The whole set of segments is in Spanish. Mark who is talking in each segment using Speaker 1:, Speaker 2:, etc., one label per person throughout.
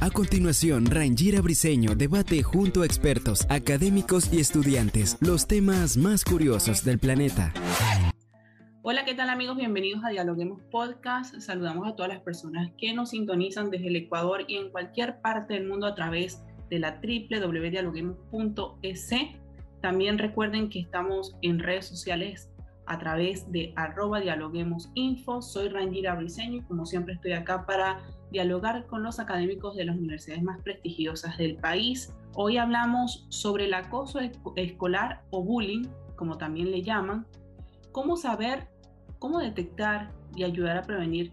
Speaker 1: A continuación, Rangira Briseño debate junto a expertos, académicos y estudiantes los temas más curiosos del planeta.
Speaker 2: Hola, ¿qué tal amigos? Bienvenidos a Dialoguemos Podcast. Saludamos a todas las personas que nos sintonizan desde el Ecuador y en cualquier parte del mundo a través de la www.dialoguemos.es. También recuerden que estamos en redes sociales a través de arroba dialoguemos info. Soy Rangira Briseño y como siempre estoy acá para dialogar con los académicos de las universidades más prestigiosas del país. Hoy hablamos sobre el acoso escolar o bullying, como también le llaman, cómo saber, cómo detectar y ayudar a prevenir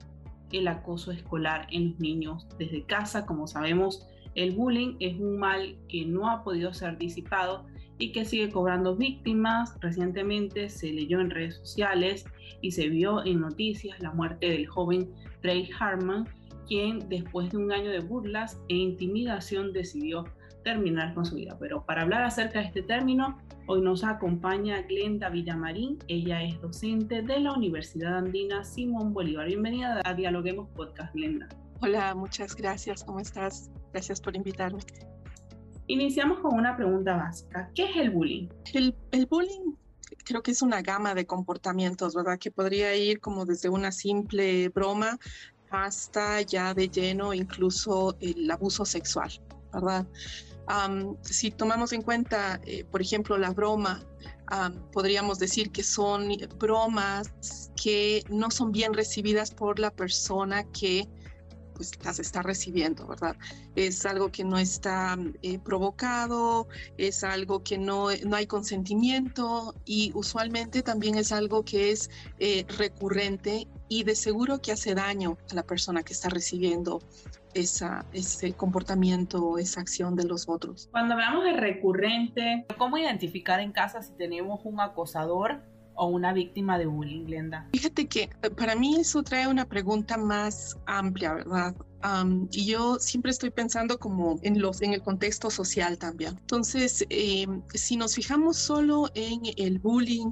Speaker 2: el acoso escolar en los niños desde casa. Como sabemos, el bullying es un mal que no ha podido ser disipado y que sigue cobrando víctimas. Recientemente se leyó en redes sociales y se vio en noticias la muerte del joven Trey Harman, quien después de un año de burlas e intimidación decidió terminar con su vida. Pero para hablar acerca de este término, hoy nos acompaña Glenda Villamarín. Ella es docente de la Universidad Andina Simón Bolívar. Bienvenida a Dialoguemos Podcast, Glenda.
Speaker 3: Hola, muchas gracias. ¿Cómo estás? Gracias por invitarme.
Speaker 2: Iniciamos con una pregunta básica. ¿Qué es el bullying?
Speaker 3: El, bullying creo que es una gama de comportamientos, ¿verdad? Que podría ir como desde una simple broma hasta ya de lleno incluso el abuso sexual, ¿verdad? si tomamos en cuenta, eh, por ejemplo, la broma, podríamos decir que son bromas que no son bien recibidas por la persona que pues las está recibiendo, ¿verdad? Es algo que no está eh, provocado, es algo que no, no hay consentimiento y usualmente también es algo que es eh, recurrente y de seguro que hace daño a la persona que está recibiendo esa, ese comportamiento, esa acción de los otros.
Speaker 2: Cuando hablamos de recurrente, ¿cómo identificar en casa si tenemos un acosador o una víctima de bullying, Glenda?
Speaker 3: Fíjate que eh, para mí eso trae una pregunta más amplia, ¿verdad? y yo siempre estoy pensando como en, los, en el contexto social también. Entonces, em, si nos fijamos solo en el bullying,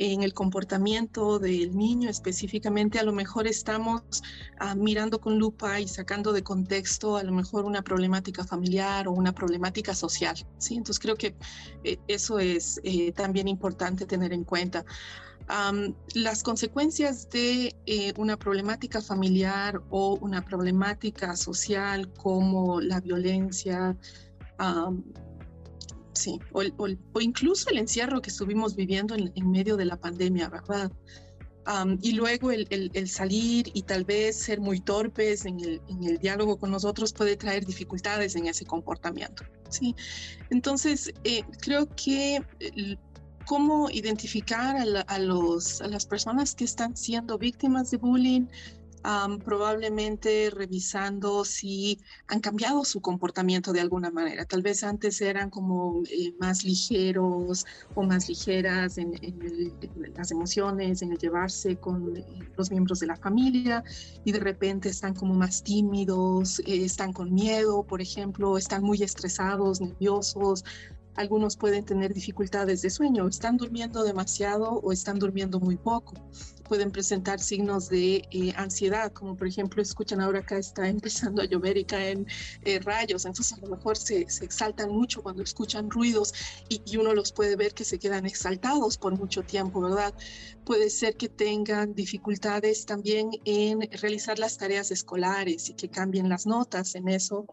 Speaker 3: en el comportamiento del niño específicamente, a lo mejor estamos ah, mirando con lupa y sacando de contexto a lo mejor una problemática familiar o una problemática social. ¿sí? Entonces creo que eh, eso es eh, también importante tener en cuenta. las consecuencias de eh, una problemática familiar o una problemática social como la violencia, Sí, o, incluso el encierro que estuvimos viviendo en, medio de la pandemia, ¿verdad? y luego el, salir y tal vez ser muy torpes en el, diálogo con nosotros puede traer dificultades en ese comportamiento. ¿sí? Entonces, eh, creo que cómo identificar a, los, a las personas que están siendo víctimas de bullying, probablemente revisando si han cambiado su comportamiento de alguna manera. Tal vez antes eran como eh, más ligeros o más ligeras en, las emociones, en el llevarse con eh, los miembros de la familia y de repente están como más tímidos, eh, están con miedo, por ejemplo, están muy estresados, nerviosos, algunos pueden tener dificultades de sueño, están durmiendo demasiado o están durmiendo muy poco. Pueden presentar signos de eh, ansiedad, como por ejemplo, escuchan ahora acá está empezando a llover y caen eh, rayos, entonces a lo mejor se, exaltan mucho cuando escuchan ruidos y, y, uno los puede ver que se quedan exaltados por mucho tiempo, ¿verdad? Puede ser que tengan dificultades también en realizar las tareas escolares y que cambien las notas en eso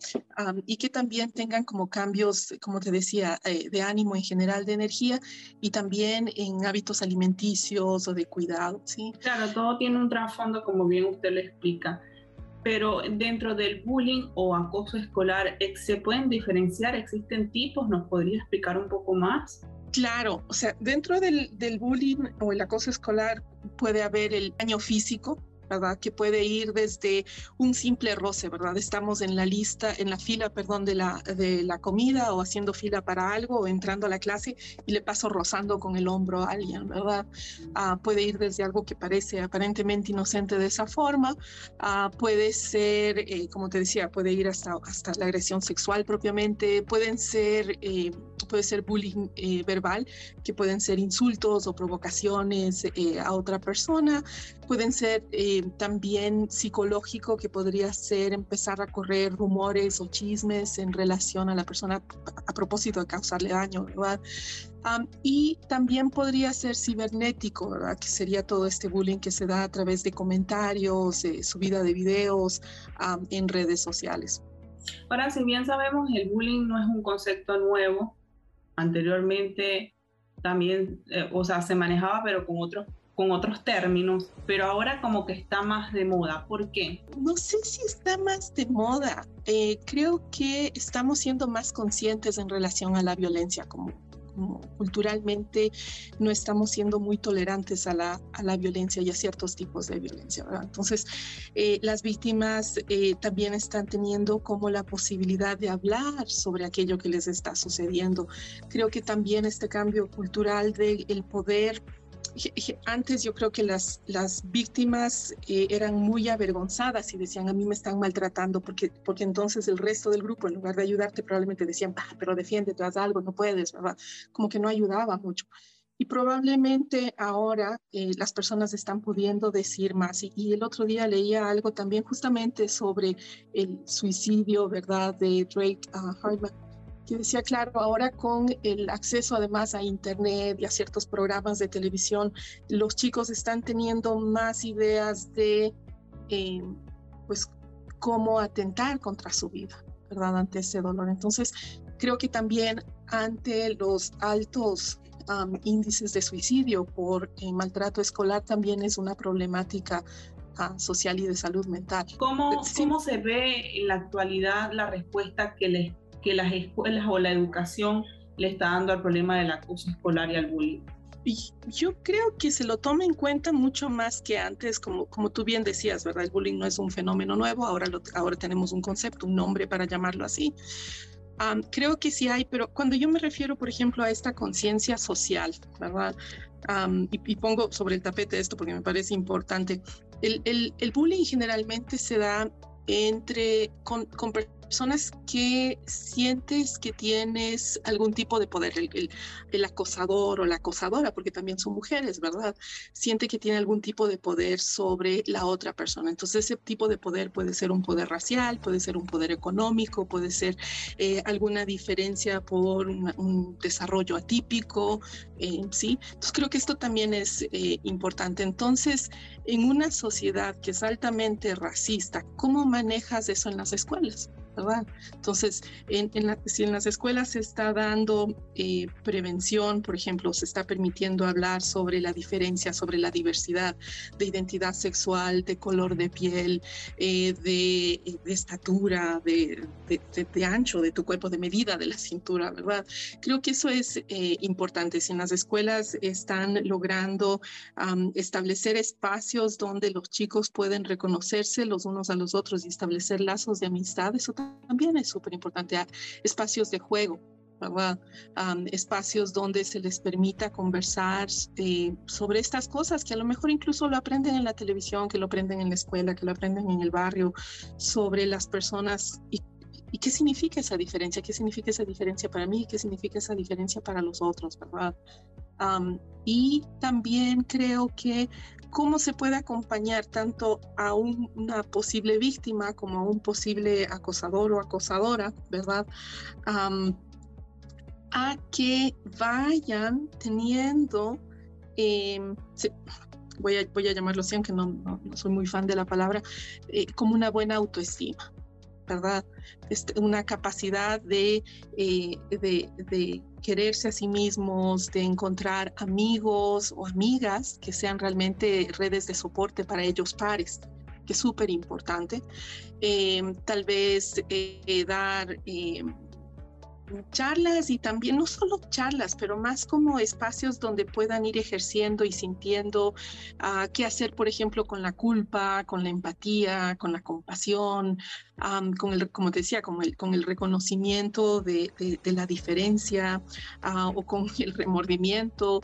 Speaker 3: y que también tengan como cambios, como te decía, eh, de ánimo en general, de energía y también en hábitos alimenticios o de cuidado, ¿sí?
Speaker 2: Claro, todo tiene un trasfondo, como bien usted lo explica. Pero dentro del bullying o acoso escolar, ¿se pueden diferenciar? ¿Existen tipos? ¿Nos podría explicar un poco más?
Speaker 3: Claro, o sea, dentro del, bullying o el acoso escolar puede haber el daño físico, ¿verdad? Que puede ir desde un simple roce, ¿verdad? Estamos en la lista, en la fila, perdón, de la, de la comida o haciendo fila para algo o entrando a la clase y le paso rozando con el hombro a alguien, ¿verdad? Ah, puede ir desde algo que parece aparentemente inocente de esa forma, ah, puede ser, eh, como te decía, puede ir hasta, hasta la agresión sexual propiamente, pueden ser, eh, puede ser bullying eh, verbal, que pueden ser insultos o provocaciones a otra persona, pueden ser eh, también psicológico, que podría ser empezar a correr rumores o chismes en relación a la persona a propósito de causarle daño, ¿verdad? y también podría ser cibernético, ¿verdad? Que sería todo este bullying que se da a través de comentarios, subida de videos en redes sociales.
Speaker 2: Ahora, si bien sabemos, el bullying no es un concepto nuevo. Anteriormente también, eh, o sea, se manejaba, pero con otros con otros términos, pero ahora como que está más de moda. ¿Por qué?
Speaker 3: No sé si está más de moda. Eh, creo que estamos siendo más conscientes en relación a la violencia, como, culturalmente no estamos siendo muy tolerantes a la, a la, violencia y a ciertos tipos de violencia. Entonces, eh, las víctimas eh, también están teniendo como la posibilidad de hablar sobre aquello que les está sucediendo. Creo que también este cambio cultural del el poder antes yo creo que las, las víctimas eh, eran muy avergonzadas y decían, a mí me están maltratando, porque, porque entonces el resto del grupo, en lugar de ayudarte, probablemente decían, ah, pero defiéndete, haz algo, no puedes, ¿verdad? Como que no ayudaba mucho. Y probablemente ahora eh, las personas están pudiendo decir más. Y, el otro día leía algo también justamente sobre el suicidio, ¿verdad?, de Drake uh, que decía, claro, ahora con el acceso además a Internet y a ciertos programas de televisión, los chicos están teniendo más ideas de, eh, pues, cómo atentar contra su vida, ¿verdad? Ante ese dolor. Entonces, creo que también ante los altos índices de suicidio por eh, maltrato escolar también es una problemática ah, social y de salud mental.
Speaker 2: ¿Cómo, ¿Cómo se ve en la actualidad la respuesta que les que las escuelas o la educación le está dando al problema del acoso escolar y al bullying?
Speaker 3: Yo creo que se lo toma en cuenta mucho más que antes, como, como tú bien decías, ¿verdad? El bullying no es un fenómeno nuevo, ahora, ahora tenemos un concepto, un nombre para llamarlo así. creo que sí hay, pero cuando yo me refiero, por ejemplo, a esta conciencia social, ¿verdad? y, pongo sobre el tapete esto porque me parece importante. El, el, el bullying generalmente se da entre con, con, personas que sientes que tienes algún tipo de poder, el, acosador o la acosadora, porque también son mujeres, ¿verdad? Siente que tiene algún tipo de poder sobre la otra persona. Entonces ese tipo de poder puede ser un poder racial, puede ser un poder económico, puede ser eh, alguna diferencia por un desarrollo atípico, eh, ¿sí? Entonces creo que esto también es eh, importante. Entonces, en una sociedad que es altamente racista, ¿cómo manejas eso en las escuelas? Entonces, en, si en las escuelas se está dando eh, prevención, por ejemplo, se está permitiendo hablar sobre la diferencia, sobre la diversidad de identidad sexual, de color de piel, eh, de, estatura, de, ancho de tu cuerpo, de medida de la cintura, ¿verdad? Creo que eso es eh, importante. Si en las escuelas están logrando establecer espacios donde los chicos pueden reconocerse los unos a los otros y establecer lazos de amistad, eso también es súper importante. Espacios de juego, espacios donde se les permita conversar eh, sobre estas cosas que a lo mejor incluso lo aprenden en la televisión, que lo aprenden en la escuela, que lo aprenden en el barrio, sobre las personas y, qué significa esa diferencia, qué significa esa diferencia para mí, qué significa esa diferencia para los otros, ¿verdad? y también creo que cómo se puede acompañar tanto a una posible víctima como a un posible acosador o acosadora, ¿verdad? a que vayan teniendo, em, voy, a, llamarlo así, aunque no, soy muy fan de la palabra, eh, como una buena autoestima, ¿verdad? Este, una capacidad de, eh, quererse a sí mismos, de encontrar amigos o amigas que sean realmente redes de soporte para ellos pares que es súper importante. Eh, tal vez eh, dar charlas y también no solo charlas, pero más como espacios donde puedan ir ejerciendo y sintiendo uh, qué hacer, por ejemplo, con la culpa, con la empatía, con la compasión, um, con el, como te decía, con el, con el reconocimiento de la diferencia uh, o con el remordimiento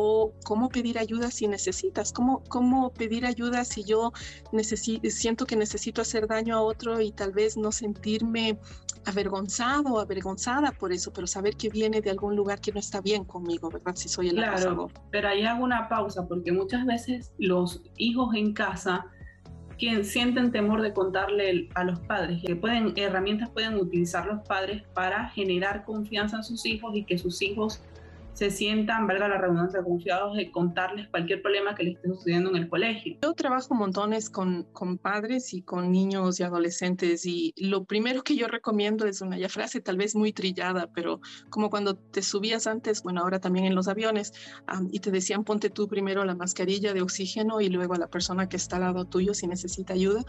Speaker 3: o cómo pedir ayuda si necesitas, cómo, cómo pedir ayuda si yo siento que necesito hacer daño a otro y tal vez no sentirme avergonzado o avergonzada por eso, pero saber que viene de algún lugar que no está bien conmigo, ¿verdad? Si soy el
Speaker 2: claro, Pero ahí hago una pausa porque muchas veces los hijos en casa que sienten temor de contarle a los padres, que pueden herramientas pueden utilizar los padres para generar confianza en sus hijos y que sus hijos se sientan, valga la redundancia, confiados de contarles cualquier problema que les esté sucediendo en el colegio.
Speaker 3: Yo trabajo montones con, padres y con niños y adolescentes y lo primero que yo recomiendo es una ya frase tal vez muy trillada, pero como cuando te subías antes, bueno, ahora también en los aviones, y te decían ponte tú primero la mascarilla de oxígeno y luego a la persona que está al lado tuyo si necesita ayuda.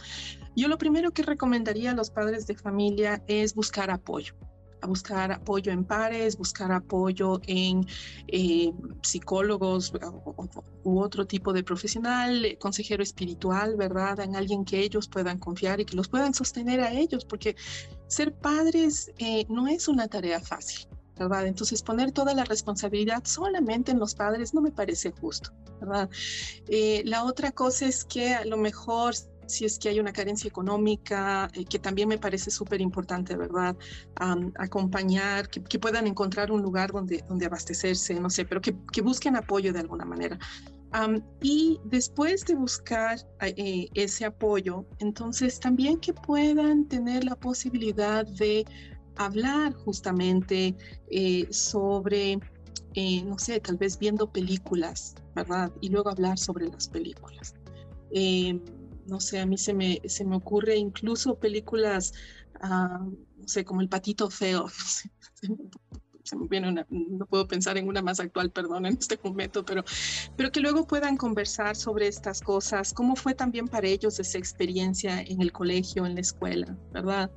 Speaker 3: Yo lo primero que recomendaría a los padres de familia es buscar apoyo a buscar apoyo en pares, buscar apoyo en eh, psicólogos u otro tipo de profesional, eh, consejero espiritual, ¿verdad? En alguien que ellos puedan confiar y que los puedan sostener a ellos, porque ser padres eh, no es una tarea fácil. ¿verdad? Entonces poner toda la responsabilidad solamente en los padres no me parece justo, ¿verdad? la otra cosa es que a lo mejor si es que hay una carencia económica, eh, que también me parece súper importante, ¿verdad? acompañar, que, puedan encontrar un lugar donde, donde abastecerse, no sé, pero que, que busquen apoyo de alguna manera. y después de buscar eh, ese apoyo, entonces también que puedan tener la posibilidad de hablar justamente eh, sobre, no sé, tal vez viendo películas, ¿verdad? Y luego hablar sobre las películas. No sé, a mí se me, se me ocurre incluso películas, ah, no sé, como El Patito Feo, me viene no puedo pensar en una más actual, perdón, en este momento, pero, pero que luego puedan conversar sobre estas cosas, cómo fue también para ellos esa experiencia en el colegio, en la escuela, ¿verdad?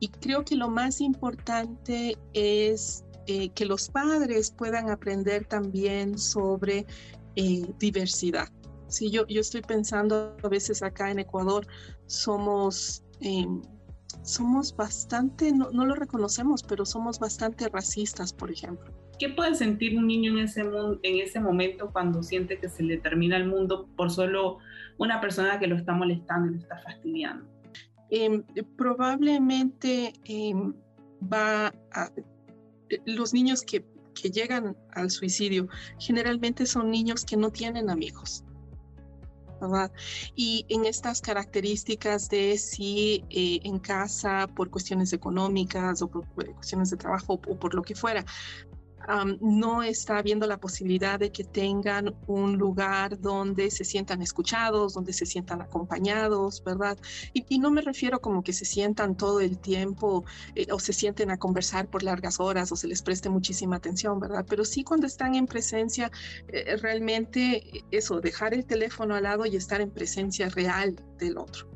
Speaker 3: y creo que lo más importante es eh, que los padres puedan aprender también sobre eh, diversidad. Sí, yo, yo estoy pensando a veces acá en Ecuador, somos, em, somos bastante, no, no, lo reconocemos, pero somos bastante racistas, por ejemplo.
Speaker 2: ¿Qué puede sentir un niño en ese, en ese momento cuando siente que se le termina el mundo por solo una persona que lo está molestando y lo está fastidiando?
Speaker 3: Eh, probablemente eh, va a, los niños que, que llegan al suicidio generalmente son niños que no tienen amigos y en estas características de si eh, en casa por cuestiones económicas o por cuestiones de trabajo o por lo que fuera, no está habiendo la posibilidad de que tengan un lugar donde se sientan escuchados, donde se sientan acompañados, ¿verdad? Y, no me refiero como que se sientan todo el tiempo eh, o se sienten a conversar por largas horas o se les preste muchísima atención, ¿verdad? Pero sí cuando están en presencia, eh, realmente eso, dejar el teléfono al lado y estar en presencia real del otro.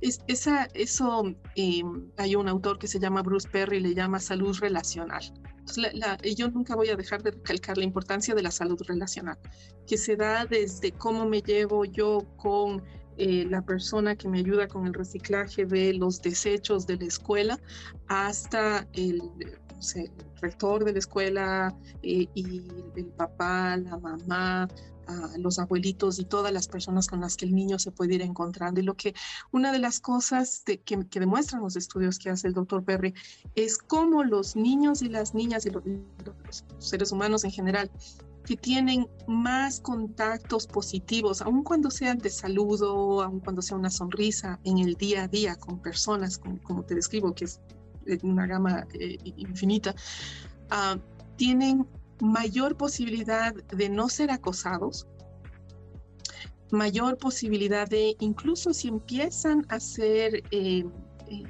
Speaker 3: Es, esa, eso em, hay un autor que se llama Bruce Perry, le llama salud relacional yo nunca voy a dejar de recalcar la importancia de la salud relacional, que se da desde cómo me llevo yo con eh, la persona que me ayuda con el reciclaje de los desechos de la escuela hasta el, rector de la escuela eh, y el papá, la mamá, los abuelitos y todas las personas con las que el niño se puede ir encontrando. Y lo que una de las cosas que, que, demuestran los estudios que hace el doctor Perry es cómo los niños y las niñas y los, seres humanos en general que tienen más contactos positivos, aun cuando sean de saludo, aun cuando sea una sonrisa en el día a día con personas, como, te describo, que es una gama eh, infinita, uh, tienen mayor posibilidad de no ser acosados, mayor posibilidad de, incluso si empiezan a ser eh, eh,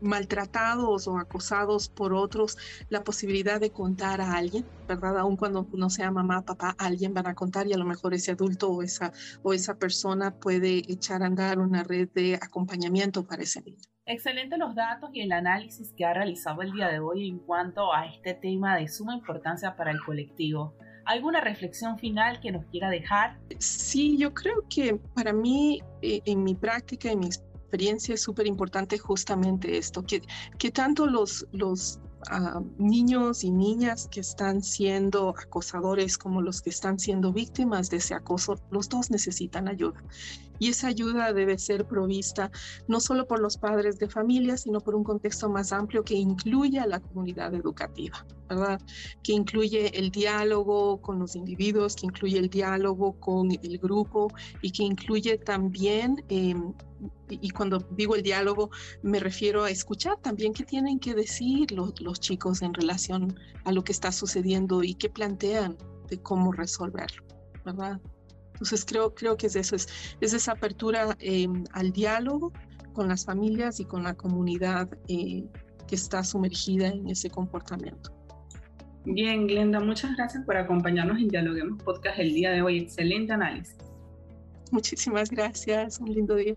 Speaker 3: maltratados o acosados por otros, la posibilidad de contar a alguien, ¿verdad? Aun cuando no sea mamá, papá, alguien van a contar y a lo mejor ese adulto o esa, o esa persona puede echar a andar una red de acompañamiento para ese niño.
Speaker 2: Excelente los datos y el análisis que ha realizado el día de hoy en cuanto a este tema de suma importancia para el colectivo. ¿Alguna reflexión final que nos quiera dejar?
Speaker 3: Sí, yo creo que para mí, eh, en mi práctica, en mi experiencia, es súper importante justamente esto, que, que tanto los, los a niños y niñas que están siendo acosadores como los que están siendo víctimas de ese acoso, los dos necesitan ayuda. Y esa ayuda debe ser provista no solo por los padres de familia, sino por un contexto más amplio que incluya a la comunidad educativa, ¿verdad? Que incluye el diálogo con los individuos, que incluye el diálogo con el grupo y que incluye también eh, y cuando digo el diálogo me refiero a escuchar también qué tienen que decir los, los, chicos en relación a lo que está sucediendo y qué plantean de cómo resolverlo, ¿verdad? Entonces creo, creo que es eso, es, es esa apertura eh, al diálogo con las familias y con la comunidad eh, que está sumergida en ese comportamiento.
Speaker 2: Bien, Glenda, muchas gracias por acompañarnos en Dialoguemos Podcast el día de hoy. Excelente análisis.
Speaker 3: Muchísimas gracias, un lindo día.